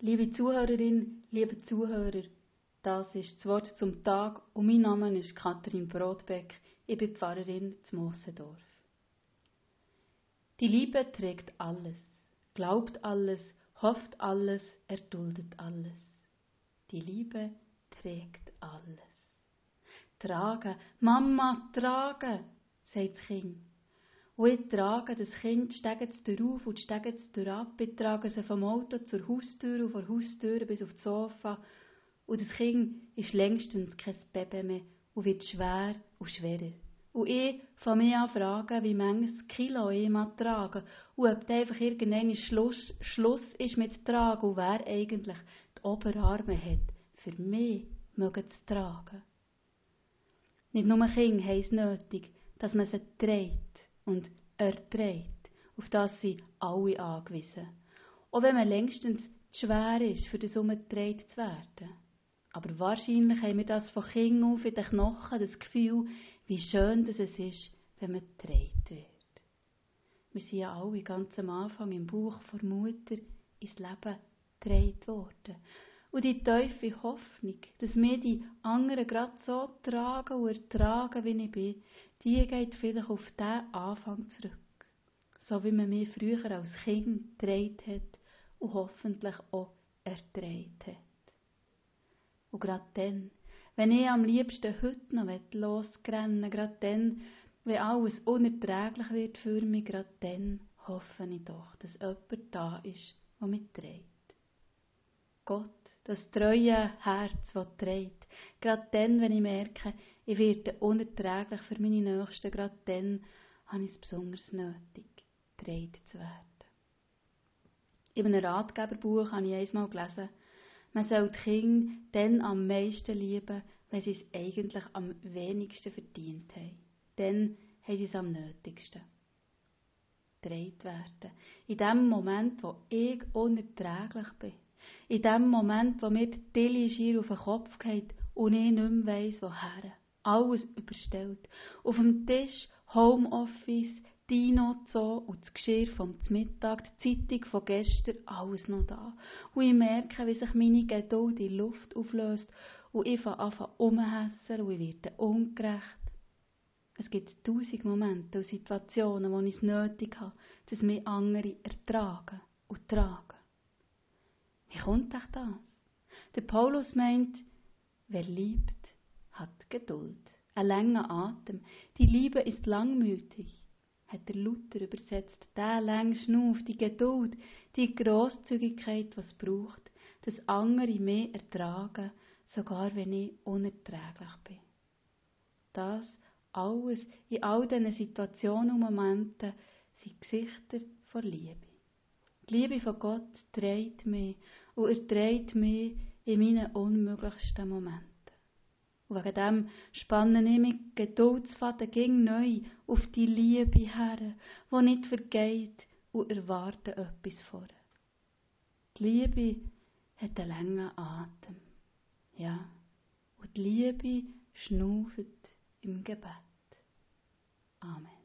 Liebe Zuhörerin, liebe Zuhörer, das ist das Wort zum Tag und mein Name ist Katrin Brodbeck. Ich bin Pfarrerin zum Mossendorf. Die Liebe trägt alles, glaubt alles, hofft alles, erduldet alles. Die Liebe trägt alles. Tragen, Mama, tragen, sagt das Kind. Und ich trage das Kind, steigen es durch auf und steigen es durch ab. Ich trage sie vom Auto zur Haustür und von der Haustür bis auf das Sofa. Und das Kind ist längstens kein Baby mehr und wird schwer und schwerer. Und ich fange mich an fragen, wie manches Kilo ich mal tragen und ob da einfach irgendein Schluss, Schluss ist mit Tragen und wer eigentlich die Oberarme hat, für mich mögen zu tragen. Nicht nur Kinder haben es nötig, dass man sie trägt und erträgt. Auf das sind alle angewiesen. Auch wenn man längstens zu schwer ist, für das umgetragen zu werden. Aber wahrscheinlich haben wir das von Kind auf in den Knochen, das Gefühl, wie schön das es ist, wenn man getragen wird. Wir sind ja alle ganz am Anfang im Buch vor Mutter ins Leben getragen worden. Und die tiefe Hoffnung, dass wir die anderen gerade so tragen und ertragen, wie ich bin, die geht vielleicht auf diesen Anfang zurück. So wie man mich früher als Kind gedreht hat und hoffentlich auch erträgt hat. Und gerade dann, wenn ich am liebsten heute noch losrennen gerade dann, wenn alles unerträglich wird für mich, gerade dann hoffe ich doch, dass jemand da ist, der mich trägt. Gott, das treue Herz, das trägt, gerade dann, wenn ich merke, ich werde unerträglich für meine Nächsten, gerade dann habe ich es besonders nötig, getragen zu werden. In einem Ratgeberbuch habe ich einmal gelesen, man soll die Kinder dann am meisten lieben, wenn sie es eigentlich am wenigsten verdient haben. Dann haben sie es am nötigsten. Gedreht werden. In dem Moment, wo ich unerträglich bin. In dem Moment, wo mir die Tilly auf den Kopf geht und ich nicht mehr weiss, woher alles überstellt. Auf dem Tisch Homeoffice, Dino Zoo und das Geschirr vom Mittag, die Zeitung von gestern, alles noch da. Und ich merke, wie sich meine Geduld in Luft auflöst und ich fange an umhässern und ich werde ungerecht. Es gibt tausend Momente und Situationen, wo ich es nötig habe, dass mich andere ertragen und tragen. Wie kommt euch das? Der Paulus meint, wer liebt, hat Geduld, ein langer Atem. Die Liebe ist langmütig, hat der Luther übersetzt. Der lange Schnuff, die Geduld, die Großzügigkeit, was braucht, dass andere mehr ertragen, sogar wenn ich unerträglich bin. Das alles in all diesen Situationen und Momenten sind Gesichter von Liebe. Die Liebe von Gott trägt mich und er trägt mich in meinen unmöglichsten Momenten. Und wegen dem spannen ich mit Geduldsfaden gegen neu auf die Liebe her, die nicht vergeht und erwarte etwas vor. Die Liebe hat einen langen Atem. Ja, und die Liebe schnauft im Gebet. Amen.